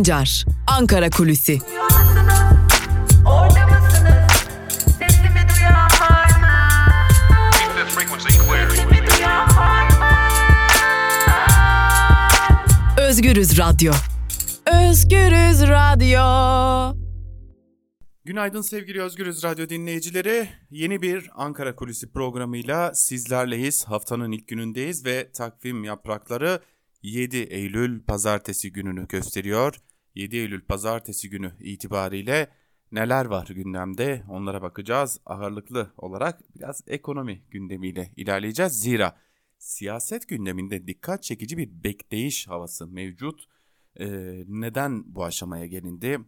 Sancar, Ankara Kulüsi. Özgürüz Radyo. Özgürüz Radyo. Günaydın sevgili Özgürüz Radyo dinleyicileri. Yeni bir Ankara Kulisi programıyla sizlerleyiz. Haftanın ilk günündeyiz ve takvim yaprakları 7 Eylül pazartesi gününü gösteriyor. 7 Eylül pazartesi günü itibariyle neler var gündemde onlara bakacağız. Ağırlıklı olarak biraz ekonomi gündemiyle ilerleyeceğiz. Zira siyaset gündeminde dikkat çekici bir bekleyiş havası mevcut. Ee, neden bu aşamaya gelindi?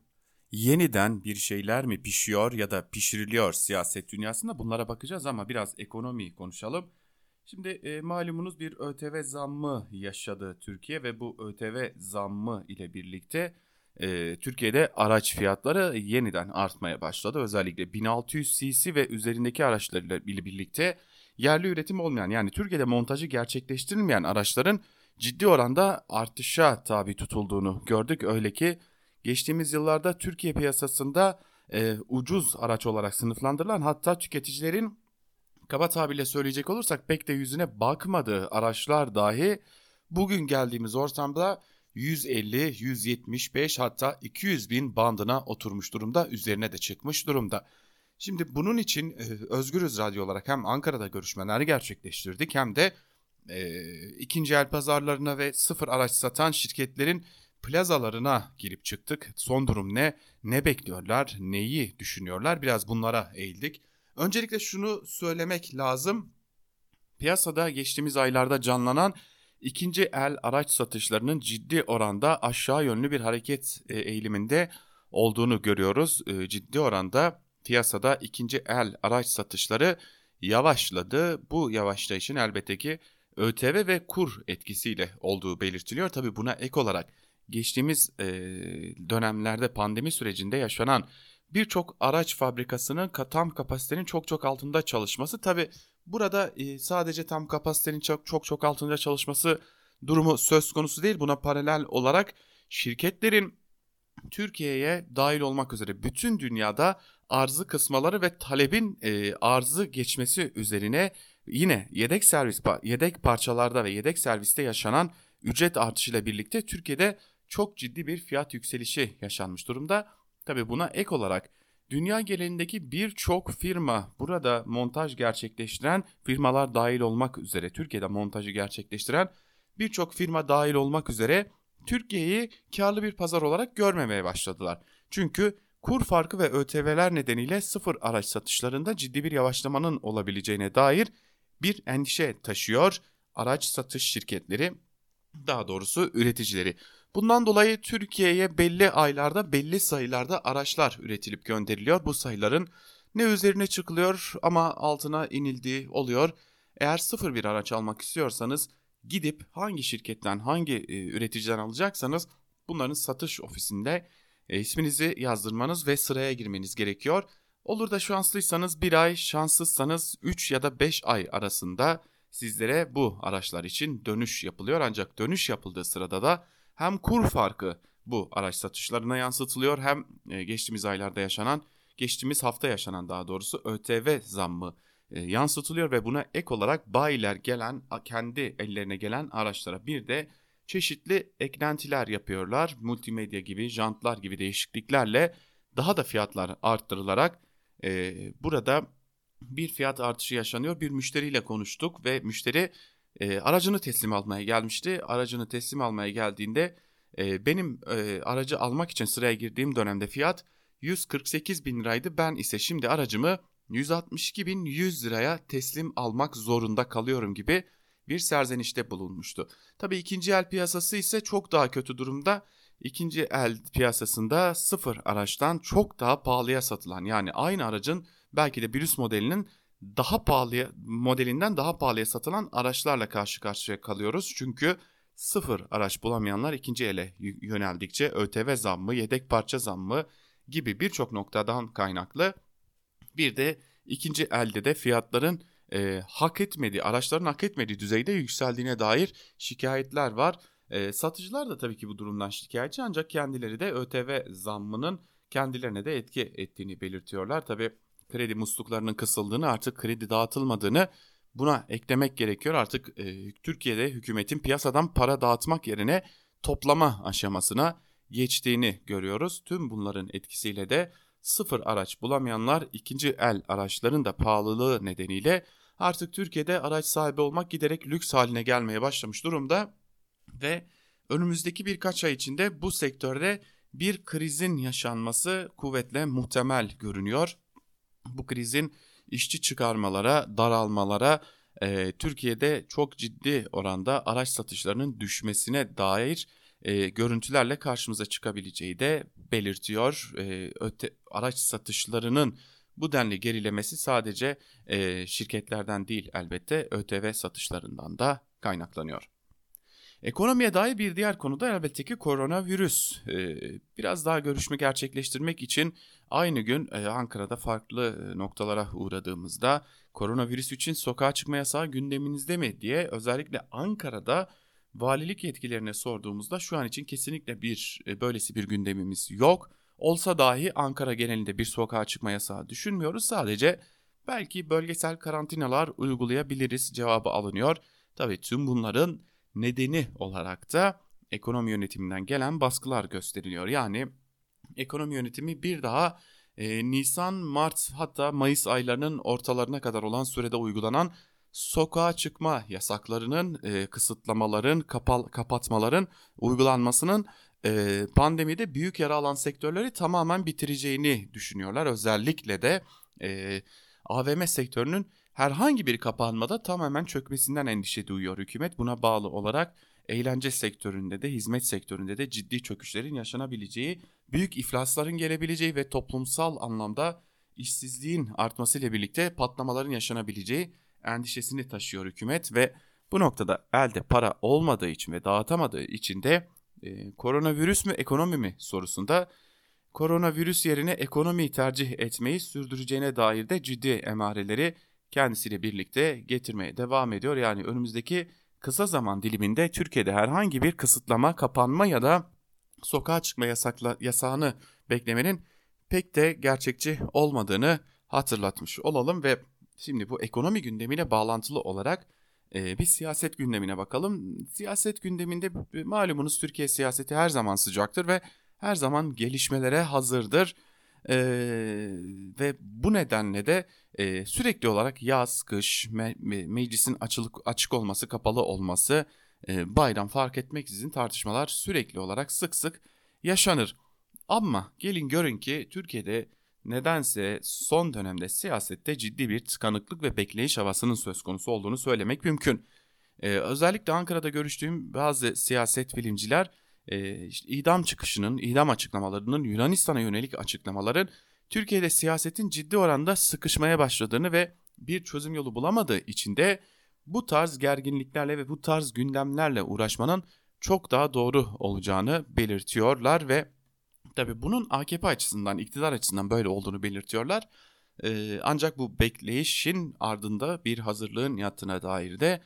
Yeniden bir şeyler mi pişiyor ya da pişiriliyor siyaset dünyasında bunlara bakacağız ama biraz ekonomi konuşalım. Şimdi e, malumunuz bir ÖTV zammı yaşadı Türkiye ve bu ÖTV zammı ile birlikte e, Türkiye'de araç fiyatları yeniden artmaya başladı. Özellikle 1600 cc ve üzerindeki araçlarla birlikte yerli üretim olmayan yani Türkiye'de montajı gerçekleştirilmeyen araçların ciddi oranda artışa tabi tutulduğunu gördük. Öyle ki geçtiğimiz yıllarda Türkiye piyasasında e, ucuz araç olarak sınıflandırılan hatta tüketicilerin kaba tabirle söyleyecek olursak pek de yüzüne bakmadığı araçlar dahi bugün geldiğimiz ortamda 150, 175 hatta 200 bin bandına oturmuş durumda üzerine de çıkmış durumda. Şimdi bunun için e, Özgürüz Radyo olarak hem Ankara'da görüşmeler gerçekleştirdik hem de e, ikinci el pazarlarına ve sıfır araç satan şirketlerin plazalarına girip çıktık. Son durum ne? Ne bekliyorlar? Neyi düşünüyorlar? Biraz bunlara eğildik. Öncelikle şunu söylemek lazım. Piyasada geçtiğimiz aylarda canlanan ikinci el araç satışlarının ciddi oranda aşağı yönlü bir hareket e, eğiliminde olduğunu görüyoruz. E, ciddi oranda piyasada ikinci el araç satışları yavaşladı. Bu yavaşlayışın elbette ki ÖTV ve kur etkisiyle olduğu belirtiliyor. Tabi buna ek olarak geçtiğimiz e, dönemlerde pandemi sürecinde yaşanan birçok araç fabrikasının tam kapasitenin çok çok altında çalışması. Tabi burada e, sadece tam kapasitenin çok çok çok altında çalışması durumu söz konusu değil. Buna paralel olarak şirketlerin Türkiye'ye dahil olmak üzere bütün dünyada arzı kısmaları ve talebin e, arzı geçmesi üzerine yine yedek servis yedek parçalarda ve yedek serviste yaşanan ücret artışıyla birlikte Türkiye'de çok ciddi bir fiyat yükselişi yaşanmış durumda. Tabi buna ek olarak dünya genelindeki birçok firma burada montaj gerçekleştiren firmalar dahil olmak üzere Türkiye'de montajı gerçekleştiren birçok firma dahil olmak üzere Türkiye'yi karlı bir pazar olarak görmemeye başladılar. Çünkü kur farkı ve ÖTV'ler nedeniyle sıfır araç satışlarında ciddi bir yavaşlamanın olabileceğine dair bir endişe taşıyor araç satış şirketleri daha doğrusu üreticileri. Bundan dolayı Türkiye'ye belli aylarda belli sayılarda araçlar üretilip gönderiliyor. Bu sayıların ne üzerine çıkılıyor ama altına inildiği oluyor. Eğer sıfır bir araç almak istiyorsanız gidip hangi şirketten hangi e, üreticiden alacaksanız bunların satış ofisinde e, isminizi yazdırmanız ve sıraya girmeniz gerekiyor. Olur da şanslıysanız bir ay, şanssızsanız 3 ya da 5 ay arasında sizlere bu araçlar için dönüş yapılıyor. Ancak dönüş yapıldığı sırada da hem kur farkı bu araç satışlarına yansıtılıyor hem e, geçtiğimiz aylarda yaşanan, geçtiğimiz hafta yaşanan daha doğrusu ÖTV zammı e, yansıtılıyor ve buna ek olarak bayiler gelen kendi ellerine gelen araçlara bir de çeşitli eklentiler yapıyorlar. Multimedya gibi, jantlar gibi değişikliklerle daha da fiyatlar arttırılarak e, burada bir fiyat artışı yaşanıyor. Bir müşteriyle konuştuk ve müşteri e, aracını teslim almaya gelmişti. Aracını teslim almaya geldiğinde e, benim e, aracı almak için sıraya girdiğim dönemde fiyat 148 bin liraydı. Ben ise şimdi aracımı 162 bin 100 liraya teslim almak zorunda kalıyorum gibi bir serzenişte bulunmuştu. Tabii ikinci el piyasası ise çok daha kötü durumda. İkinci el piyasasında sıfır araçtan çok daha pahalıya satılan yani aynı aracın belki de bir üst modelinin daha pahalıya modelinden daha pahalıya satılan araçlarla karşı karşıya kalıyoruz. Çünkü sıfır araç bulamayanlar ikinci ele yöneldikçe ÖTV zammı, yedek parça zammı gibi birçok noktadan kaynaklı bir de ikinci elde de fiyatların e, hak etmediği, araçların hak etmediği düzeyde yükseldiğine dair şikayetler var. E, satıcılar da tabii ki bu durumdan şikayetçi ancak kendileri de ÖTV zammının kendilerine de etki ettiğini belirtiyorlar. Tabii kredi musluklarının kısıldığını artık kredi dağıtılmadığını buna eklemek gerekiyor. Artık e, Türkiye'de hükümetin piyasadan para dağıtmak yerine toplama aşamasına geçtiğini görüyoruz. Tüm bunların etkisiyle de sıfır araç bulamayanlar ikinci el araçların da pahalılığı nedeniyle artık Türkiye'de araç sahibi olmak giderek lüks haline gelmeye başlamış durumda ve önümüzdeki birkaç ay içinde bu sektörde bir krizin yaşanması kuvvetle muhtemel görünüyor. Bu krizin işçi çıkarmalara, daralmalara, e, Türkiye'de çok ciddi oranda araç satışlarının düşmesine dair e, görüntülerle karşımıza çıkabileceği de belirtiyor. E, öte, araç satışlarının bu denli gerilemesi sadece e, şirketlerden değil elbette ÖTV satışlarından da kaynaklanıyor. Ekonomiye dair bir diğer konu da elbette ki koronavirüs. Ee, biraz daha görüşme gerçekleştirmek için aynı gün e, Ankara'da farklı e, noktalara uğradığımızda koronavirüs için sokağa çıkma yasağı gündeminizde mi diye özellikle Ankara'da valilik yetkilerine sorduğumuzda şu an için kesinlikle bir e, böylesi bir gündemimiz yok. Olsa dahi Ankara genelinde bir sokağa çıkma yasağı düşünmüyoruz. Sadece belki bölgesel karantinalar uygulayabiliriz cevabı alınıyor. Tabii tüm bunların nedeni olarak da ekonomi yönetiminden gelen baskılar gösteriliyor. Yani ekonomi yönetimi bir daha e, Nisan, Mart hatta Mayıs aylarının ortalarına kadar olan sürede uygulanan sokağa çıkma yasaklarının, e, kısıtlamaların, kapal, kapatmaların uygulanmasının e, pandemide büyük yara alan sektörleri tamamen bitireceğini düşünüyorlar. Özellikle de e, AVM sektörünün herhangi bir kapanmada tamamen çökmesinden endişe duyuyor hükümet. Buna bağlı olarak eğlence sektöründe de hizmet sektöründe de ciddi çöküşlerin yaşanabileceği, büyük iflasların gelebileceği ve toplumsal anlamda işsizliğin artmasıyla birlikte patlamaların yaşanabileceği endişesini taşıyor hükümet ve bu noktada elde para olmadığı için ve dağıtamadığı için de e, koronavirüs mü ekonomi mi sorusunda koronavirüs yerine ekonomiyi tercih etmeyi sürdüreceğine dair de ciddi emareleri kendisiyle birlikte getirmeye devam ediyor. Yani önümüzdeki kısa zaman diliminde Türkiye'de herhangi bir kısıtlama, kapanma ya da sokağa çıkma yasakla, yasağını beklemenin pek de gerçekçi olmadığını hatırlatmış olalım ve şimdi bu ekonomi gündemiyle bağlantılı olarak e, bir siyaset gündemine bakalım. Siyaset gündeminde malumunuz Türkiye siyaseti her zaman sıcaktır ve her zaman gelişmelere hazırdır. E, ve bu nedenle de e, sürekli olarak yaz, kış, me, me, meclisin açılık, açık olması, kapalı olması, e, bayram fark etmeksizin tartışmalar sürekli olarak sık sık yaşanır. Ama gelin görün ki Türkiye'de nedense son dönemde siyasette ciddi bir tıkanıklık ve bekleyiş havasının söz konusu olduğunu söylemek mümkün. Ee, özellikle Ankara'da görüştüğüm bazı siyaset bilimciler e, işte idam çıkışının, idam açıklamalarının, Yunanistan'a yönelik açıklamaların Türkiye'de siyasetin ciddi oranda sıkışmaya başladığını ve bir çözüm yolu bulamadığı için de bu tarz gerginliklerle ve bu tarz gündemlerle uğraşmanın çok daha doğru olacağını belirtiyorlar ve tabi bunun AKP açısından, iktidar açısından böyle olduğunu belirtiyorlar. Ee, ancak bu bekleyişin ardında bir hazırlığın yattığına dair de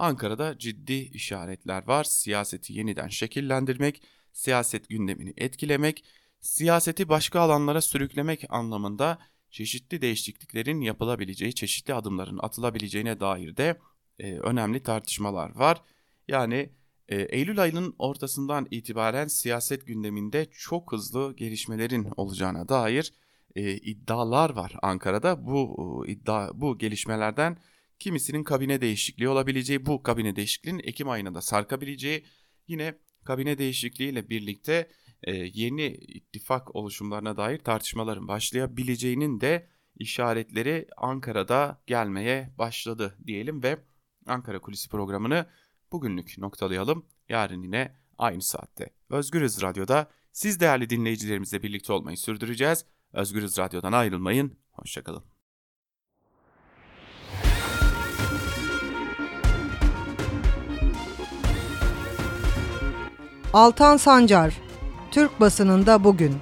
Ankara'da ciddi işaretler var. Siyaseti yeniden şekillendirmek, siyaset gündemini etkilemek, siyaseti başka alanlara sürüklemek anlamında çeşitli değişikliklerin yapılabileceği, çeşitli adımların atılabileceğine dair de e, önemli tartışmalar var. Yani e, Eylül ayının ortasından itibaren siyaset gündeminde çok hızlı gelişmelerin olacağına dair e, iddialar var Ankara'da. Bu e, iddia bu gelişmelerden kimisinin kabine değişikliği olabileceği, bu kabine değişikliğinin Ekim ayına da sarkabileceği, yine kabine değişikliğiyle birlikte e, yeni ittifak oluşumlarına dair tartışmaların başlayabileceğinin de işaretleri Ankara'da gelmeye başladı diyelim ve Ankara Kulisi programını bugünlük noktalayalım. Yarın yine aynı saatte Özgürüz Radyo'da siz değerli dinleyicilerimizle birlikte olmayı sürdüreceğiz. Özgürüz Radyo'dan ayrılmayın. Hoşçakalın. Altan Sancar, Türk basınında bugün.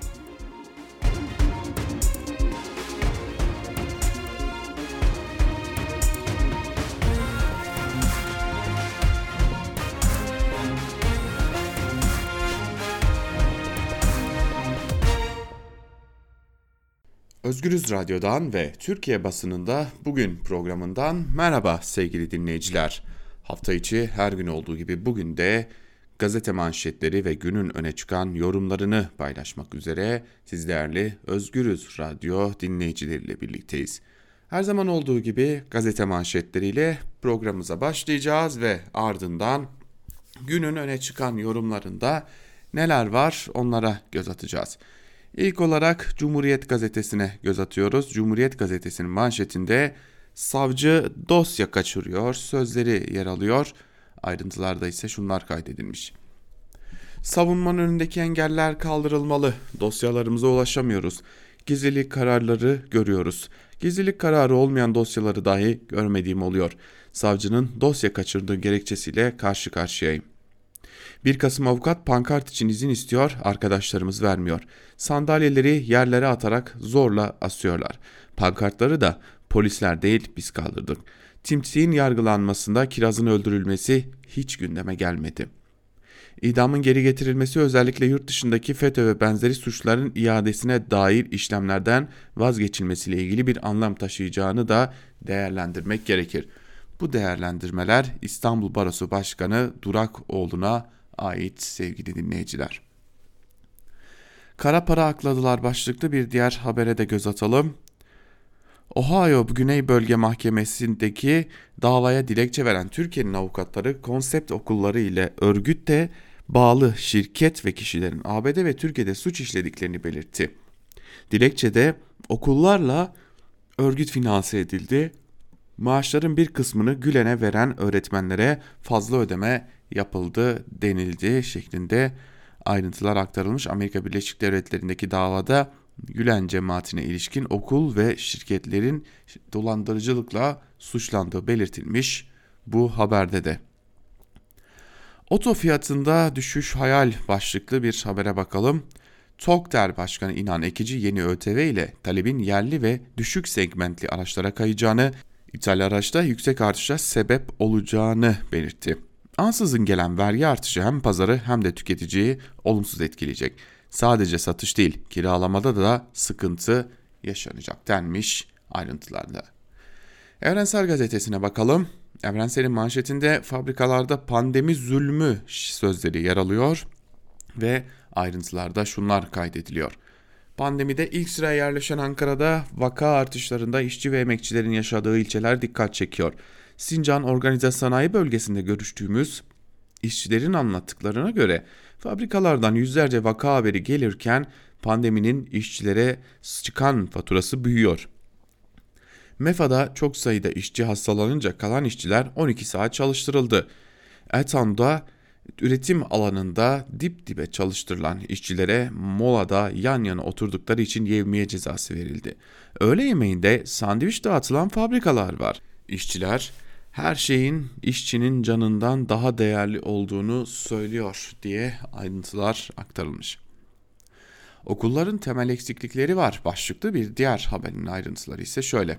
Özgürüz Radyo'dan ve Türkiye basınında bugün programından merhaba sevgili dinleyiciler. Hafta içi her gün olduğu gibi bugün de gazete manşetleri ve günün öne çıkan yorumlarını paylaşmak üzere siz değerli Özgürüz Radyo dinleyicileriyle birlikteyiz. Her zaman olduğu gibi gazete manşetleriyle programımıza başlayacağız ve ardından günün öne çıkan yorumlarında neler var onlara göz atacağız. İlk olarak Cumhuriyet Gazetesi'ne göz atıyoruz. Cumhuriyet Gazetesi'nin manşetinde savcı dosya kaçırıyor sözleri yer alıyor. Ayrıntılarda ise şunlar kaydedilmiş. Savunmanın önündeki engeller kaldırılmalı. Dosyalarımıza ulaşamıyoruz. Gizlilik kararları görüyoruz. Gizlilik kararı olmayan dosyaları dahi görmediğim oluyor. Savcının dosya kaçırdığı gerekçesiyle karşı karşıyayım. 1 Kasım avukat pankart için izin istiyor, arkadaşlarımız vermiyor. Sandalyeleri yerlere atarak zorla asıyorlar. Pankartları da polisler değil biz kaldırdık. Timsih'in yargılanmasında kirazın öldürülmesi hiç gündeme gelmedi. İdamın geri getirilmesi özellikle yurt dışındaki FETÖ ve benzeri suçların iadesine dair işlemlerden vazgeçilmesiyle ilgili bir anlam taşıyacağını da değerlendirmek gerekir. Bu değerlendirmeler İstanbul Barosu Başkanı Durakoğlu'na ait sevgili dinleyiciler. Kara para akladılar başlıklı bir diğer habere de göz atalım. Ohio Güney Bölge Mahkemesi'ndeki davaya dilekçe veren Türkiye'nin avukatları konsept okulları ile örgütte bağlı şirket ve kişilerin ABD ve Türkiye'de suç işlediklerini belirtti. Dilekçede okullarla örgüt finanse edildi. Maaşların bir kısmını Gülen'e veren öğretmenlere fazla ödeme yapıldı denildi şeklinde ayrıntılar aktarılmış. Amerika Birleşik Devletleri'ndeki davada Gülen cemaatine ilişkin okul ve şirketlerin dolandırıcılıkla suçlandığı belirtilmiş bu haberde de. Oto fiyatında düşüş hayal başlıklı bir habere bakalım. TOKDER Başkanı İnan Ekici yeni ÖTV ile talebin yerli ve düşük segmentli araçlara kayacağını, ithal araçta yüksek artışa sebep olacağını belirtti. Ansızın gelen vergi artışı hem pazarı hem de tüketiciyi olumsuz etkileyecek. Sadece satış değil, kiralamada da sıkıntı yaşanacak denmiş ayrıntılarda. Evrensel Gazetesi'ne bakalım. Evrensel'in manşetinde fabrikalarda pandemi zulmü sözleri yer alıyor ve ayrıntılarda şunlar kaydediliyor. Pandemide ilk sıraya yerleşen Ankara'da vaka artışlarında işçi ve emekçilerin yaşadığı ilçeler dikkat çekiyor. Sincan Organize Sanayi Bölgesi'nde görüştüğümüz işçilerin anlattıklarına göre fabrikalardan yüzlerce vaka haberi gelirken pandeminin işçilere çıkan faturası büyüyor. MEFA'da çok sayıda işçi hastalanınca kalan işçiler 12 saat çalıştırıldı. Etan'da üretim alanında dip dibe çalıştırılan işçilere molada yan yana oturdukları için yevmiye cezası verildi. Öğle yemeğinde sandviç dağıtılan fabrikalar var. İşçiler her şeyin işçinin canından daha değerli olduğunu söylüyor diye ayrıntılar aktarılmış. Okulların temel eksiklikleri var. Başlıklı bir diğer haberin ayrıntıları ise şöyle.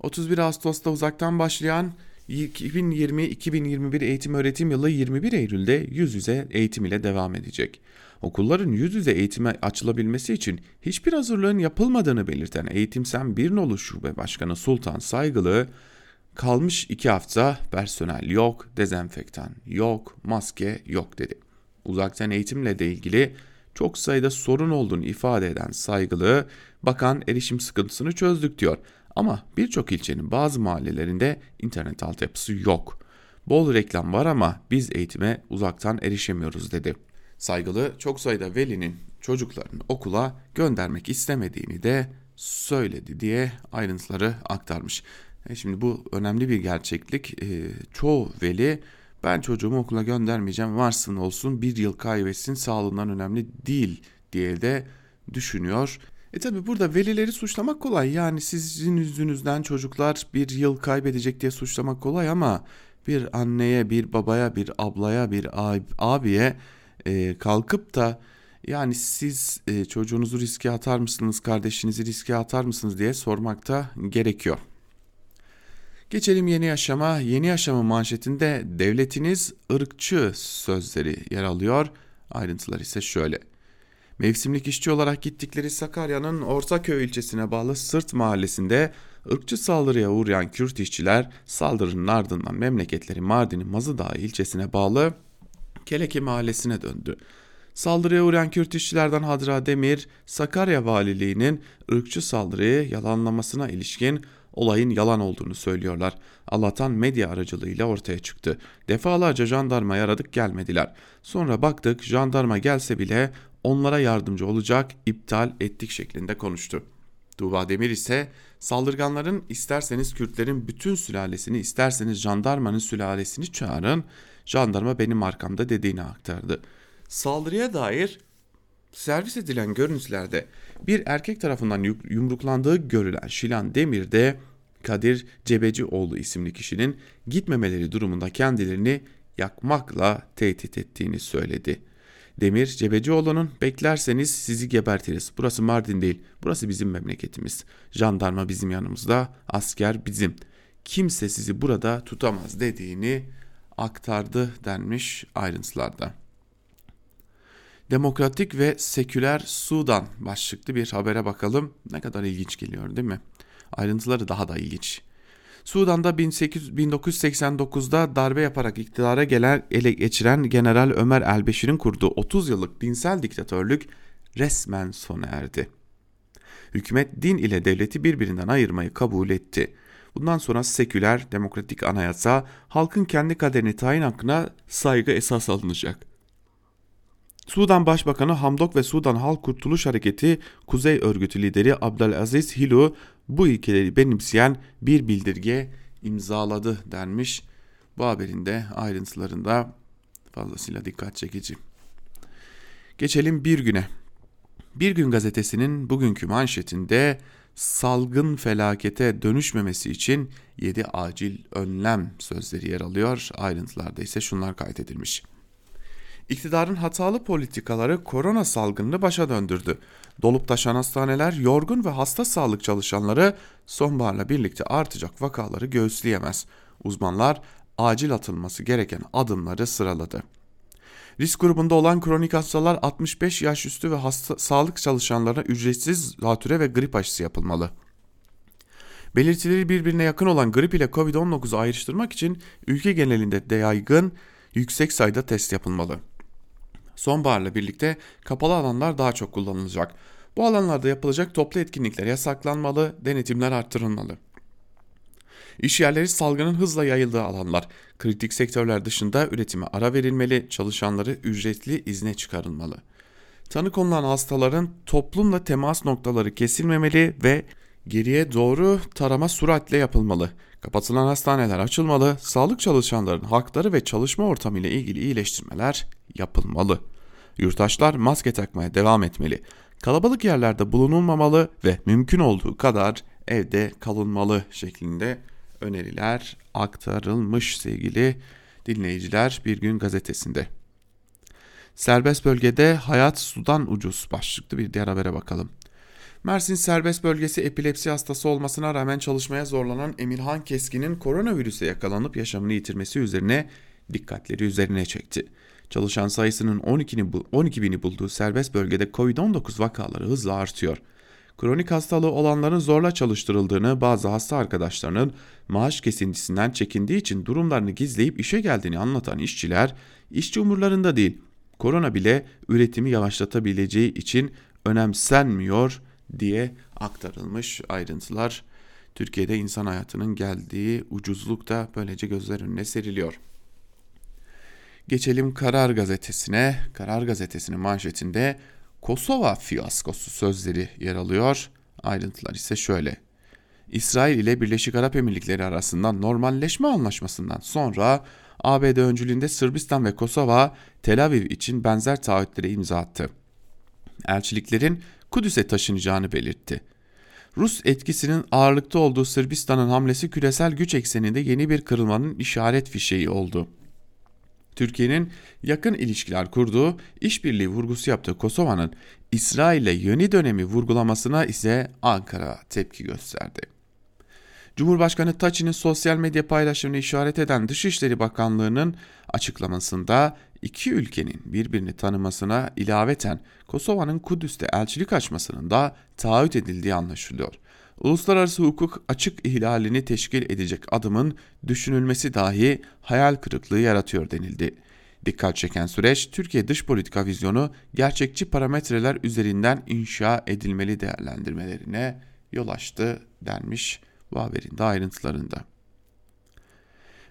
31 Ağustos'ta uzaktan başlayan 2020-2021 eğitim öğretim yılı 21 Eylül'de yüz yüze eğitim ile devam edecek. Okulların yüz yüze eğitime açılabilmesi için hiçbir hazırlığın yapılmadığını belirten Eğitimsen Birnolu Şube Başkanı Sultan Saygılı, kalmış iki hafta personel yok, dezenfektan yok, maske yok dedi. Uzaktan eğitimle de ilgili çok sayıda sorun olduğunu ifade eden Saygılı, bakan erişim sıkıntısını çözdük diyor. Ama birçok ilçenin bazı mahallelerinde internet altyapısı yok. Bol reklam var ama biz eğitime uzaktan erişemiyoruz dedi. Saygılı çok sayıda velinin çocuklarını okula göndermek istemediğini de söyledi diye ayrıntıları aktarmış. E şimdi bu önemli bir gerçeklik. E, çoğu veli ben çocuğumu okula göndermeyeceğim varsın olsun bir yıl kaybetsin sağlığından önemli değil diye de düşünüyor. E tabi burada velileri suçlamak kolay. Yani sizin yüzünüzden çocuklar bir yıl kaybedecek diye suçlamak kolay ama bir anneye, bir babaya, bir ablaya, bir abiye e, kalkıp da yani siz e, çocuğunuzu riske atar mısınız, kardeşinizi riske atar mısınız diye sormak da gerekiyor. Geçelim yeni yaşama. Yeni yaşama manşetinde devletiniz ırkçı sözleri yer alıyor. Ayrıntılar ise şöyle. Mevsimlik işçi olarak gittikleri Sakarya'nın Ortaköy ilçesine bağlı Sırt mahallesinde ırkçı saldırıya uğrayan Kürt işçiler saldırının ardından memleketleri Mardin'in Mazıdağ ilçesine bağlı Keleki mahallesine döndü. Saldırıya uğrayan Kürt işçilerden Hadra Demir, Sakarya Valiliği'nin ırkçı saldırıyı yalanlamasına ilişkin olayın yalan olduğunu söylüyorlar. Allah'tan medya aracılığıyla ortaya çıktı. Defalarca jandarmayı aradık gelmediler. Sonra baktık jandarma gelse bile onlara yardımcı olacak iptal ettik şeklinde konuştu. Tuğba Demir ise saldırganların isterseniz Kürtlerin bütün sülalesini isterseniz jandarmanın sülalesini çağırın jandarma benim arkamda dediğini aktardı. Saldırıya dair servis edilen görüntülerde bir erkek tarafından yumruklandığı görülen Şilan Demir de Kadir Cebecioğlu isimli kişinin gitmemeleri durumunda kendilerini yakmakla tehdit ettiğini söyledi. Demir Cebecioğlu'nun beklerseniz sizi gebertiriz. Burası Mardin değil, burası bizim memleketimiz. Jandarma bizim yanımızda, asker bizim. Kimse sizi burada tutamaz dediğini aktardı denmiş ayrıntılarda. Demokratik ve seküler Sudan başlıklı bir habere bakalım. Ne kadar ilginç geliyor değil mi? Ayrıntıları daha da ilginç. Sudan'da 1989'da darbe yaparak iktidara gelen ele geçiren General Ömer Elbeşir'in kurduğu 30 yıllık dinsel diktatörlük resmen sona erdi. Hükümet din ile devleti birbirinden ayırmayı kabul etti. Bundan sonra seküler, demokratik anayasa, halkın kendi kaderini tayin hakkına saygı esas alınacak. Sudan Başbakanı Hamdok ve Sudan Halk Kurtuluş Hareketi Kuzey Örgütü lideri Abdelaziz Hilo bu ilkeleri benimseyen bir bildirge imzaladı denmiş. Bu haberin de ayrıntılarında fazlasıyla dikkat çekici. Geçelim bir güne. Bir gün gazetesinin bugünkü manşetinde salgın felakete dönüşmemesi için 7 acil önlem sözleri yer alıyor. Ayrıntılarda ise şunlar kaydedilmiş. İktidarın hatalı politikaları korona salgınını başa döndürdü. Dolup taşan hastaneler yorgun ve hasta sağlık çalışanları sonbaharla birlikte artacak vakaları göğüsleyemez. Uzmanlar acil atılması gereken adımları sıraladı. Risk grubunda olan kronik hastalar 65 yaş üstü ve hasta, sağlık çalışanlarına ücretsiz zatüre ve grip aşısı yapılmalı. Belirtileri birbirine yakın olan grip ile Covid-19'u ayrıştırmak için ülke genelinde de yaygın yüksek sayıda test yapılmalı. Sonbaharla birlikte kapalı alanlar daha çok kullanılacak. Bu alanlarda yapılacak toplu etkinlikler yasaklanmalı, denetimler arttırılmalı. İş yerleri salgının hızla yayıldığı alanlar. Kritik sektörler dışında üretime ara verilmeli, çalışanları ücretli izne çıkarılmalı. Tanı konulan hastaların toplumla temas noktaları kesilmemeli ve geriye doğru tarama süratle yapılmalı. Kapatılan hastaneler açılmalı, sağlık çalışanlarının hakları ve çalışma ortamı ile ilgili iyileştirmeler yapılmalı. Yurttaşlar maske takmaya devam etmeli. Kalabalık yerlerde bulunulmamalı ve mümkün olduğu kadar evde kalınmalı şeklinde öneriler aktarılmış sevgili dinleyiciler Bir Gün Gazetesi'nde. Serbest bölgede hayat sudan ucuz başlıklı bir diğer habere bakalım. Mersin serbest bölgesi epilepsi hastası olmasına rağmen çalışmaya zorlanan Emirhan Keskin'in koronavirüse yakalanıp yaşamını yitirmesi üzerine dikkatleri üzerine çekti. Çalışan sayısının 12'ni 12 bini bulduğu serbest bölgede Covid-19 vakaları hızla artıyor. Kronik hastalığı olanların zorla çalıştırıldığını, bazı hasta arkadaşlarının maaş kesintisinden çekindiği için durumlarını gizleyip işe geldiğini anlatan işçiler, işçi umurlarında değil, korona bile üretimi yavaşlatabileceği için önemsenmiyor diye aktarılmış ayrıntılar. Türkiye'de insan hayatının geldiği ucuzluk da böylece gözler önüne seriliyor. Geçelim Karar Gazetesi'ne. Karar Gazetesi'nin manşetinde Kosova fiyaskosu sözleri yer alıyor. Ayrıntılar ise şöyle. İsrail ile Birleşik Arap Emirlikleri arasında normalleşme anlaşmasından sonra ABD öncülüğünde Sırbistan ve Kosova Tel Aviv için benzer taahhütlere imza attı. Elçiliklerin Kudüs'e taşınacağını belirtti. Rus etkisinin ağırlıkta olduğu Sırbistan'ın hamlesi küresel güç ekseninde yeni bir kırılmanın işaret fişeği oldu. Türkiye'nin yakın ilişkiler kurduğu, işbirliği vurgusu yaptığı Kosova'nın İsrail'e yeni dönemi vurgulamasına ise Ankara tepki gösterdi. Cumhurbaşkanı Taçi'nin sosyal medya paylaşımını işaret eden Dışişleri Bakanlığı'nın açıklamasında iki ülkenin birbirini tanımasına ilaveten Kosova'nın Kudüs'te elçilik açmasının da taahhüt edildiği anlaşılıyor. Uluslararası hukuk açık ihlalini teşkil edecek adımın düşünülmesi dahi hayal kırıklığı yaratıyor denildi. Dikkat çeken süreç Türkiye dış politika vizyonu gerçekçi parametreler üzerinden inşa edilmeli değerlendirmelerine yol açtı denmiş bu haberin de ayrıntılarında.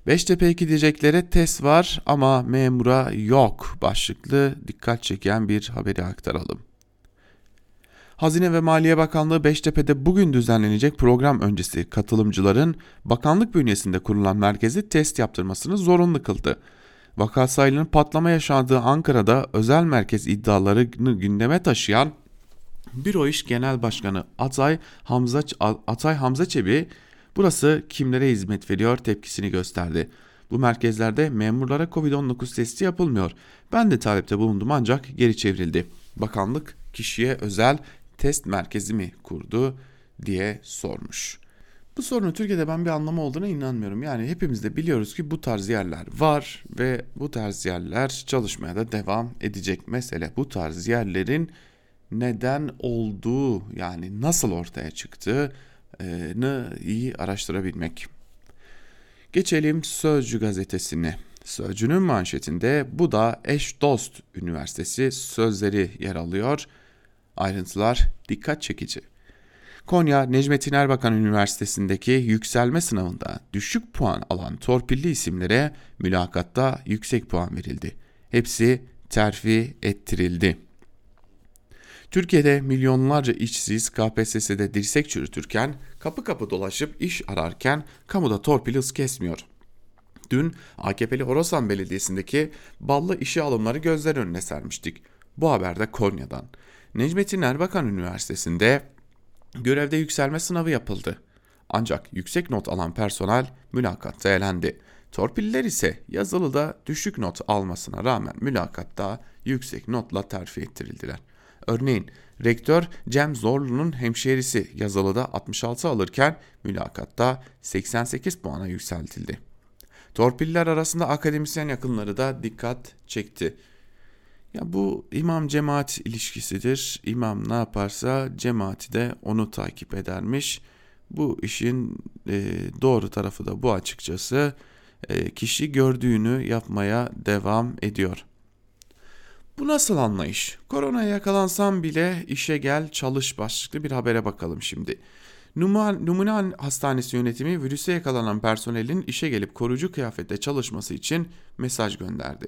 Beştepe'ye gideceklere test var ama memura yok başlıklı dikkat çeken bir haberi aktaralım. Hazine ve Maliye Bakanlığı Beştepe'de bugün düzenlenecek program öncesi katılımcıların bakanlık bünyesinde kurulan merkezi test yaptırmasını zorunlu kıldı. Vaka sayılarının patlama yaşandığı Ankara'da özel merkez iddialarını gündeme taşıyan Büro İş Genel Başkanı Atay Hamza, Atay Hamza Çebi burası kimlere hizmet veriyor tepkisini gösterdi. Bu merkezlerde memurlara Covid-19 testi yapılmıyor. Ben de talepte bulundum ancak geri çevrildi. Bakanlık kişiye özel test merkezi mi kurdu diye sormuş. Bu sorunun Türkiye'de ben bir anlamı olduğuna inanmıyorum. Yani hepimiz de biliyoruz ki bu tarz yerler var ve bu tarz yerler çalışmaya da devam edecek. Mesele bu tarz yerlerin neden olduğu yani nasıl ortaya çıktığını iyi araştırabilmek. Geçelim Sözcü gazetesine. Sözcünün manşetinde bu da eş dost üniversitesi sözleri yer alıyor. Ayrıntılar dikkat çekici. Konya Necmettin Erbakan Üniversitesi'ndeki yükselme sınavında düşük puan alan torpilli isimlere mülakatta yüksek puan verildi. Hepsi terfi ettirildi. Türkiye'de milyonlarca işsiz KPSS'de dirsek çürütürken, kapı kapı dolaşıp iş ararken kamuda torpil hız kesmiyor. Dün AKP'li Horasan Belediyesi'ndeki ballı işe alımları gözler önüne sermiştik. Bu haber de Konya'dan. Necmettin Erbakan Üniversitesi'nde görevde yükselme sınavı yapıldı. Ancak yüksek not alan personel mülakatta elendi. Torpiller ise yazılıda düşük not almasına rağmen mülakatta yüksek notla terfi ettirildiler. Örneğin rektör Cem Zorlu'nun hemşehrisi yazılıda 66 alırken mülakatta 88 puana yükseltildi. Torpiller arasında akademisyen yakınları da dikkat çekti. Ya bu imam cemaat ilişkisidir. İmam ne yaparsa cemaati de onu takip edermiş. Bu işin e, doğru tarafı da bu açıkçası. E, kişi gördüğünü yapmaya devam ediyor. Bu nasıl anlayış? Koronaya yakalansam bile işe gel çalış başlıklı bir habere bakalım şimdi. Numune Hastanesi yönetimi virüse yakalanan personelin işe gelip koruyucu kıyafette çalışması için mesaj gönderdi.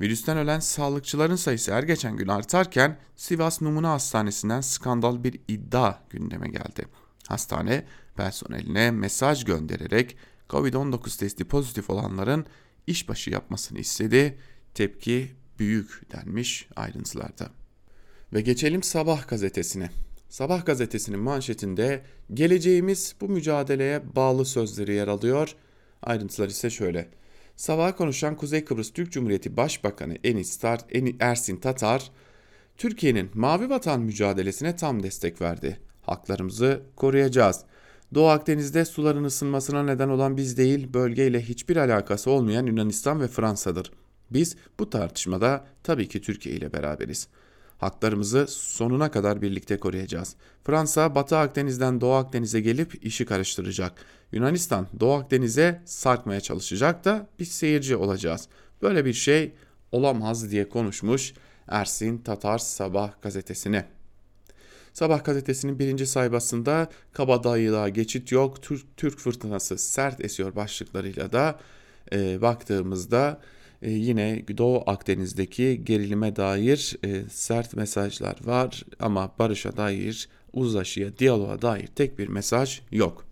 Virüsten ölen sağlıkçıların sayısı her geçen gün artarken Sivas Numune Hastanesi'nden skandal bir iddia gündeme geldi. Hastane personeline mesaj göndererek Covid-19 testi pozitif olanların işbaşı yapmasını istedi. Tepki büyük denmiş ayrıntılarda. Ve geçelim Sabah gazetesine. Sabah gazetesinin manşetinde geleceğimiz bu mücadeleye bağlı sözleri yer alıyor. Ayrıntılar ise şöyle. Sabah konuşan Kuzey Kıbrıs Türk Cumhuriyeti Başbakanı Enis Tar, Ersin Tatar, Türkiye'nin Mavi Vatan mücadelesine tam destek verdi. Haklarımızı koruyacağız. Doğu Akdeniz'de suların ısınmasına neden olan biz değil, bölgeyle hiçbir alakası olmayan Yunanistan ve Fransa'dır. Biz bu tartışmada tabii ki Türkiye ile beraberiz. Haklarımızı sonuna kadar birlikte koruyacağız. Fransa Batı Akdeniz'den Doğu Akdeniz'e gelip işi karıştıracak. Yunanistan Doğu Akdeniz'e sarkmaya çalışacak da biz seyirci olacağız. Böyle bir şey olamaz diye konuşmuş Ersin Tatar Sabah gazetesine. Sabah gazetesinin birinci sayfasında kabadayılığa geçit yok, Türk, Türk fırtınası sert esiyor başlıklarıyla da e, baktığımızda e, yine Doğu Akdeniz'deki gerilime dair e, sert mesajlar var ama barışa dair, uzlaşıya, diyaloğa dair tek bir mesaj yok.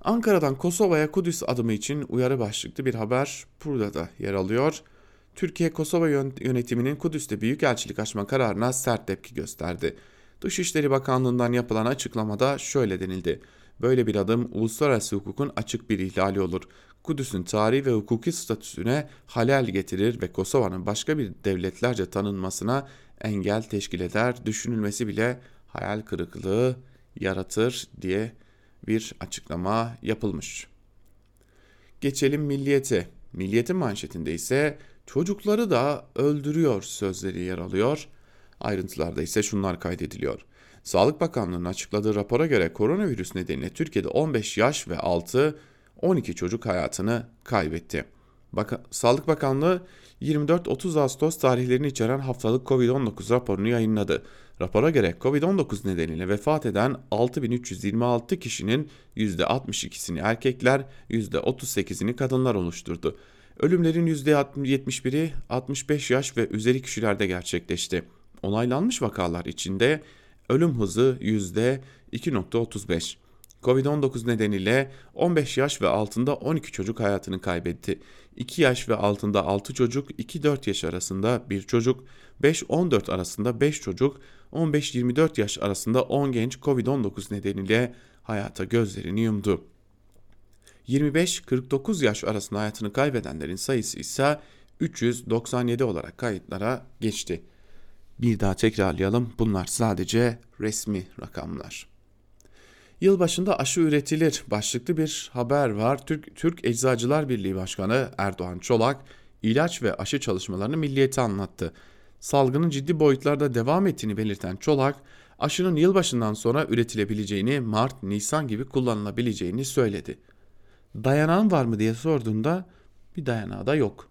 Ankara'dan Kosova'ya Kudüs adımı için uyarı başlıklı bir haber burada da yer alıyor. Türkiye Kosova yönetiminin Kudüs'te büyükelçilik açma kararına sert tepki gösterdi. Dışişleri Bakanlığı'ndan yapılan açıklamada şöyle denildi. Böyle bir adım uluslararası hukukun açık bir ihlali olur. Kudüs'ün tarihi ve hukuki statüsüne halel getirir ve Kosova'nın başka bir devletlerce tanınmasına engel teşkil eder. Düşünülmesi bile hayal kırıklığı yaratır diye bir açıklama yapılmış. Geçelim milliyete. Milliyetin manşetinde ise çocukları da öldürüyor sözleri yer alıyor. Ayrıntılarda ise şunlar kaydediliyor. Sağlık Bakanlığı'nın açıkladığı rapora göre koronavirüs nedeniyle Türkiye'de 15 yaş ve altı 12 çocuk hayatını kaybetti. Bak Sağlık Bakanlığı 24-30 Ağustos tarihlerini içeren haftalık COVID-19 raporunu yayınladı. Rapora göre COVID-19 nedeniyle vefat eden 6326 kişinin %62'sini erkekler, %38'ini kadınlar oluşturdu. Ölümlerin %71'i 65 yaş ve üzeri kişilerde gerçekleşti. Onaylanmış vakalar içinde ölüm hızı %2.35. Covid-19 nedeniyle 15 yaş ve altında 12 çocuk hayatını kaybetti. 2 yaş ve altında 6 çocuk, 2-4 yaş arasında 1 çocuk, 5-14 arasında 5 çocuk, 15-24 yaş arasında 10 genç Covid-19 nedeniyle hayata gözlerini yumdu. 25-49 yaş arasında hayatını kaybedenlerin sayısı ise 397 olarak kayıtlara geçti. Bir daha tekrarlayalım bunlar sadece resmi rakamlar. Yılbaşında aşı üretilir başlıklı bir haber var. Türk, Türk Eczacılar Birliği Başkanı Erdoğan Çolak ilaç ve aşı çalışmalarını milliyete anlattı. Salgının ciddi boyutlarda devam ettiğini belirten Çolak, aşının yılbaşından sonra üretilebileceğini, Mart, Nisan gibi kullanılabileceğini söyledi. Dayanan var mı diye sorduğunda bir dayanağı da yok.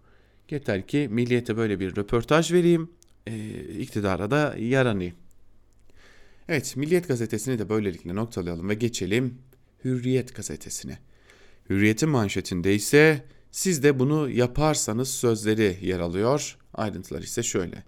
Yeter ki milliyete böyle bir röportaj vereyim, e, iktidara da yaranayım. Evet, Milliyet gazetesini de böylelikle noktalayalım ve geçelim Hürriyet gazetesine. Hürriyet'in manşetinde ise siz de bunu yaparsanız sözleri yer alıyor. Ayrıntılar ise şöyle.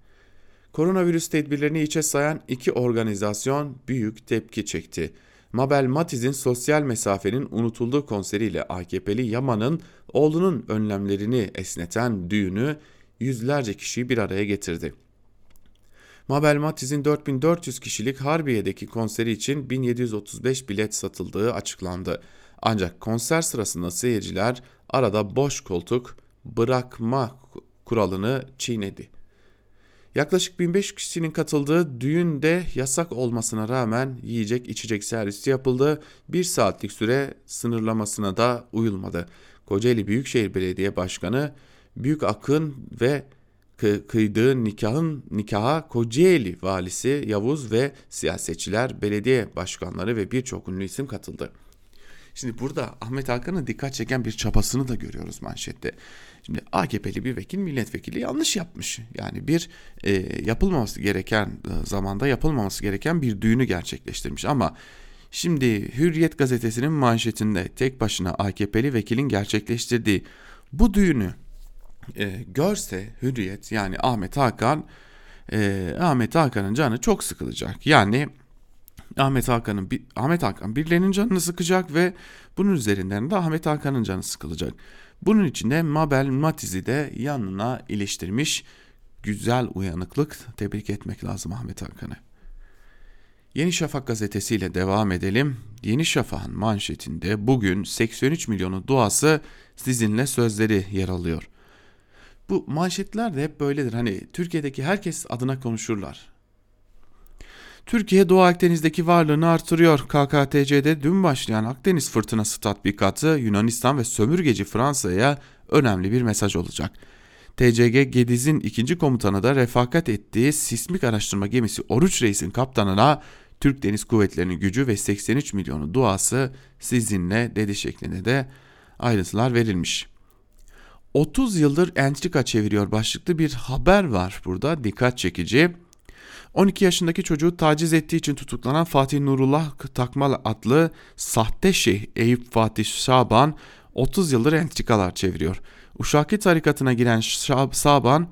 Koronavirüs tedbirlerini içe sayan iki organizasyon büyük tepki çekti. Mabel Matiz'in sosyal mesafenin unutulduğu konseriyle AKP'li Yaman'ın oğlunun önlemlerini esneten düğünü yüzlerce kişiyi bir araya getirdi. Mabel Matiz'in 4400 kişilik Harbiye'deki konseri için 1735 bilet satıldığı açıklandı. Ancak konser sırasında seyirciler arada boş koltuk bırakma kuralını çiğnedi. Yaklaşık 1500 kişinin katıldığı düğünde yasak olmasına rağmen yiyecek içecek servisi yapıldı. Bir saatlik süre sınırlamasına da uyulmadı. Kocaeli Büyükşehir Belediye Başkanı Büyük Akın ve kıydığı nikahın nikaha Kocaeli valisi Yavuz ve siyasetçiler, belediye başkanları ve birçok ünlü isim katıldı. Şimdi burada Ahmet Hakan'ın dikkat çeken bir çabasını da görüyoruz manşette. Şimdi AKP'li bir vekil milletvekili yanlış yapmış. Yani bir e, yapılmaması gereken e, zamanda yapılmaması gereken bir düğünü gerçekleştirmiş ama şimdi Hürriyet gazetesinin manşetinde tek başına AKP'li vekilin gerçekleştirdiği bu düğünü e, görse Hürriyet yani Ahmet Hakan e, Ahmet Hakan'ın canı çok sıkılacak. Yani Ahmet Hakan'ın Ahmet Hakan birilerinin canını sıkacak ve bunun üzerinden de Ahmet Hakan'ın canı sıkılacak. Bunun için de Mabel Matiz'i de yanına iliştirmiş. Güzel uyanıklık tebrik etmek lazım Ahmet Hakan'ı. Yeni Şafak gazetesiyle devam edelim. Yeni Şafak'ın manşetinde bugün 83 milyonu duası sizinle sözleri yer alıyor. Bu manşetler de hep böyledir. Hani Türkiye'deki herkes adına konuşurlar. Türkiye Doğu Akdeniz'deki varlığını artırıyor. KKTC'de dün başlayan Akdeniz fırtınası tatbikatı Yunanistan ve sömürgeci Fransa'ya önemli bir mesaj olacak. TCG Gediz'in ikinci komutanı da refakat ettiği sismik araştırma gemisi Oruç Reis'in kaptanına Türk Deniz Kuvvetleri'nin gücü ve 83 milyonu duası sizinle dedi şeklinde de ayrıntılar verilmiş. 30 yıldır entrika çeviriyor başlıklı bir haber var burada dikkat çekici. 12 yaşındaki çocuğu taciz ettiği için tutuklanan Fatih Nurullah Takmal adlı sahte şeyh Eyüp Fatih Şaban 30 yıldır entrikalar çeviriyor. Uşaki tarikatına giren Şaban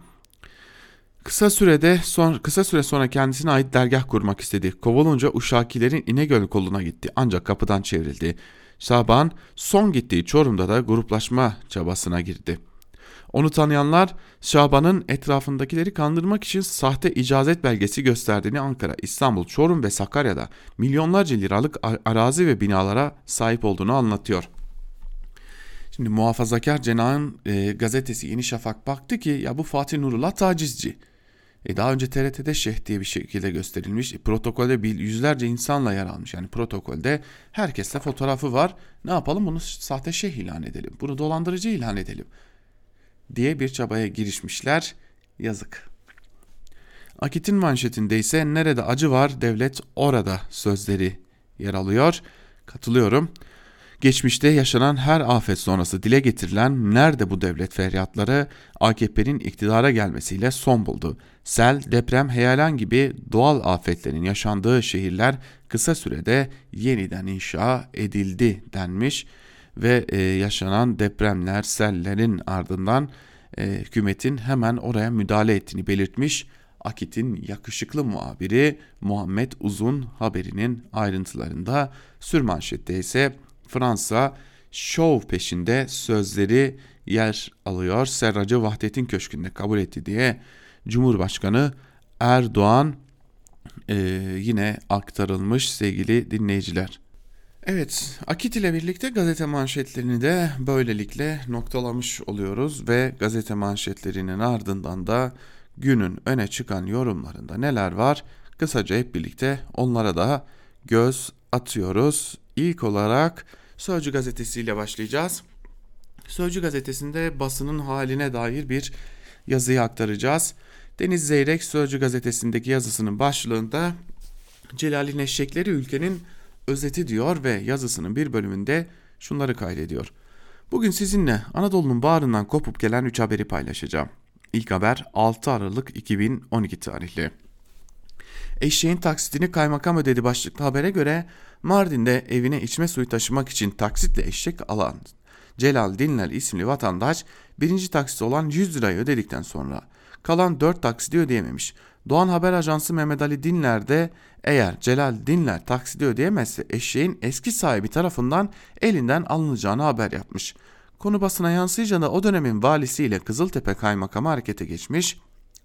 kısa sürede son, kısa süre sonra kendisine ait dergah kurmak istedi. Kovulunca Uşakilerin İnegöl koluna gitti ancak kapıdan çevrildi. Şaban son gittiği Çorum'da da gruplaşma çabasına girdi. Onu tanıyanlar Şaban'ın etrafındakileri kandırmak için sahte icazet belgesi gösterdiğini Ankara, İstanbul, Çorum ve Sakarya'da milyonlarca liralık arazi ve binalara sahip olduğunu anlatıyor. Şimdi muhafazakar cenahın e, gazetesi Yeni Şafak baktı ki ya bu Fatih Nurullah tacizci. E daha önce TRT'de şeyh diye bir şekilde gösterilmiş. E protokolde bir yüzlerce insanla yer almış. Yani protokolde herkesle fotoğrafı var. Ne yapalım bunu sahte şeyh ilan edelim. Bunu dolandırıcı ilan edelim. Diye bir çabaya girişmişler. Yazık. Akit'in manşetinde ise nerede acı var devlet orada sözleri yer alıyor. Katılıyorum. Geçmişte yaşanan her afet sonrası dile getirilen nerede bu devlet feryatları AKP'nin iktidara gelmesiyle son buldu. Sel, deprem, heyelan gibi doğal afetlerin yaşandığı şehirler kısa sürede yeniden inşa edildi denmiş ve e, yaşanan depremler, sellerin ardından e, hükümetin hemen oraya müdahale ettiğini belirtmiş. Akit'in yakışıklı muhabiri Muhammed Uzun haberinin ayrıntılarında sürmanşette ise Fransa şov peşinde sözleri yer alıyor. Serracı Vahdet'in köşkünde kabul etti diye Cumhurbaşkanı Erdoğan e, yine aktarılmış sevgili dinleyiciler. Evet, Akit ile birlikte gazete manşetlerini de böylelikle noktalamış oluyoruz ve gazete manşetlerinin ardından da günün öne çıkan yorumlarında neler var? Kısaca hep birlikte onlara da göz atıyoruz. İlk olarak Sözcü gazetesiyle başlayacağız. Sözcü gazetesinde basının haline dair bir yazıyı aktaracağız. Deniz Zeyrek Sözcü gazetesindeki yazısının başlığında Celal'in eşekleri ülkenin özeti diyor ve yazısının bir bölümünde şunları kaydediyor. Bugün sizinle Anadolu'nun bağrından kopup gelen 3 haberi paylaşacağım. İlk haber 6 Aralık 2012 tarihli. Eşeğin taksitini kaymakam ödedi başlıklı habere göre Mardin'de evine içme suyu taşımak için taksitle eşek alan Celal Dinler isimli vatandaş birinci taksit olan 100 lirayı ödedikten sonra kalan 4 taksidi ödeyememiş. Doğan Haber Ajansı Mehmet Ali Dinler de eğer Celal Dinler taksidi ödeyemezse eşeğin eski sahibi tarafından elinden alınacağını haber yapmış. Konu basına yansıyınca o dönemin valisiyle Kızıltepe Kaymakamı harekete geçmiş.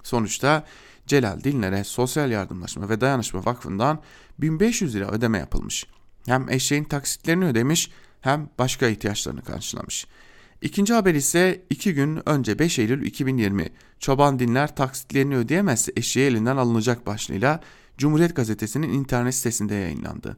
Sonuçta Celal Dinler'e Sosyal Yardımlaşma ve Dayanışma Vakfı'ndan 1500 lira ödeme yapılmış. Hem eşeğin taksitlerini ödemiş hem başka ihtiyaçlarını karşılamış. İkinci haber ise 2 gün önce 5 Eylül 2020 çoban dinler taksitlerini ödeyemezse eşeği elinden alınacak başlığıyla Cumhuriyet Gazetesi'nin internet sitesinde yayınlandı.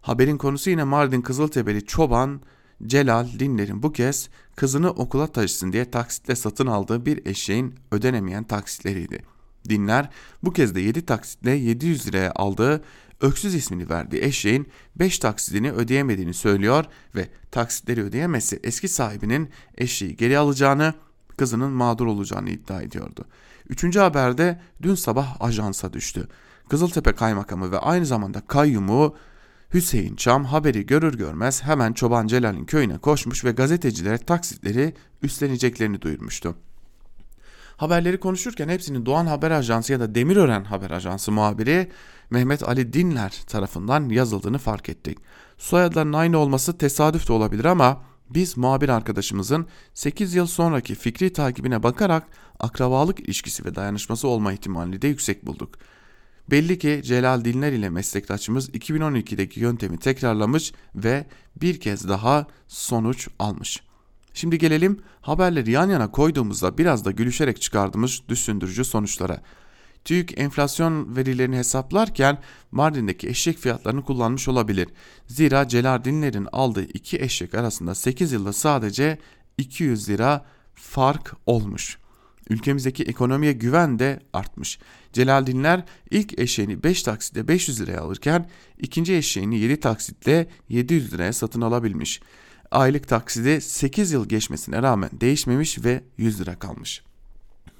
Haberin konusu yine Mardin Kızıltepe'li çoban Celal Dinler'in bu kez kızını okula taşısın diye taksitle satın aldığı bir eşeğin ödenemeyen taksitleriydi. Dinler bu kez de 7 taksitle 700 liraya aldığı Öksüz ismini verdiği eşeğin 5 taksidini ödeyemediğini söylüyor ve taksitleri ödeyemezse eski sahibinin eşeği geri alacağını, kızının mağdur olacağını iddia ediyordu. Üçüncü haberde dün sabah ajansa düştü. Kızıltepe Kaymakamı ve aynı zamanda kayyumu Hüseyin Çam haberi görür görmez hemen Çoban Celal'in köyüne koşmuş ve gazetecilere taksitleri üstleneceklerini duyurmuştu. Haberleri konuşurken hepsinin Doğan Haber Ajansı ya da Demirören Haber Ajansı muhabiri Mehmet Ali Dinler tarafından yazıldığını fark ettik. Soyadlarının aynı olması tesadüf de olabilir ama biz muhabir arkadaşımızın 8 yıl sonraki fikri takibine bakarak akrabalık ilişkisi ve dayanışması olma ihtimalini de yüksek bulduk. Belli ki Celal Dinler ile meslektaşımız 2012'deki yöntemi tekrarlamış ve bir kez daha sonuç almış.'' Şimdi gelelim haberleri yan yana koyduğumuzda biraz da gülüşerek çıkardığımız düşündürücü sonuçlara. TÜİK enflasyon verilerini hesaplarken Mardin'deki eşek fiyatlarını kullanmış olabilir. Zira Celardinlerin aldığı iki eşek arasında 8 yılda sadece 200 lira fark olmuş. Ülkemizdeki ekonomiye güven de artmış. Celaldinler ilk eşeğini 5 taksitle 500 liraya alırken ikinci eşeğini 7 taksitle 700 liraya satın alabilmiş aylık taksidi 8 yıl geçmesine rağmen değişmemiş ve 100 lira kalmış.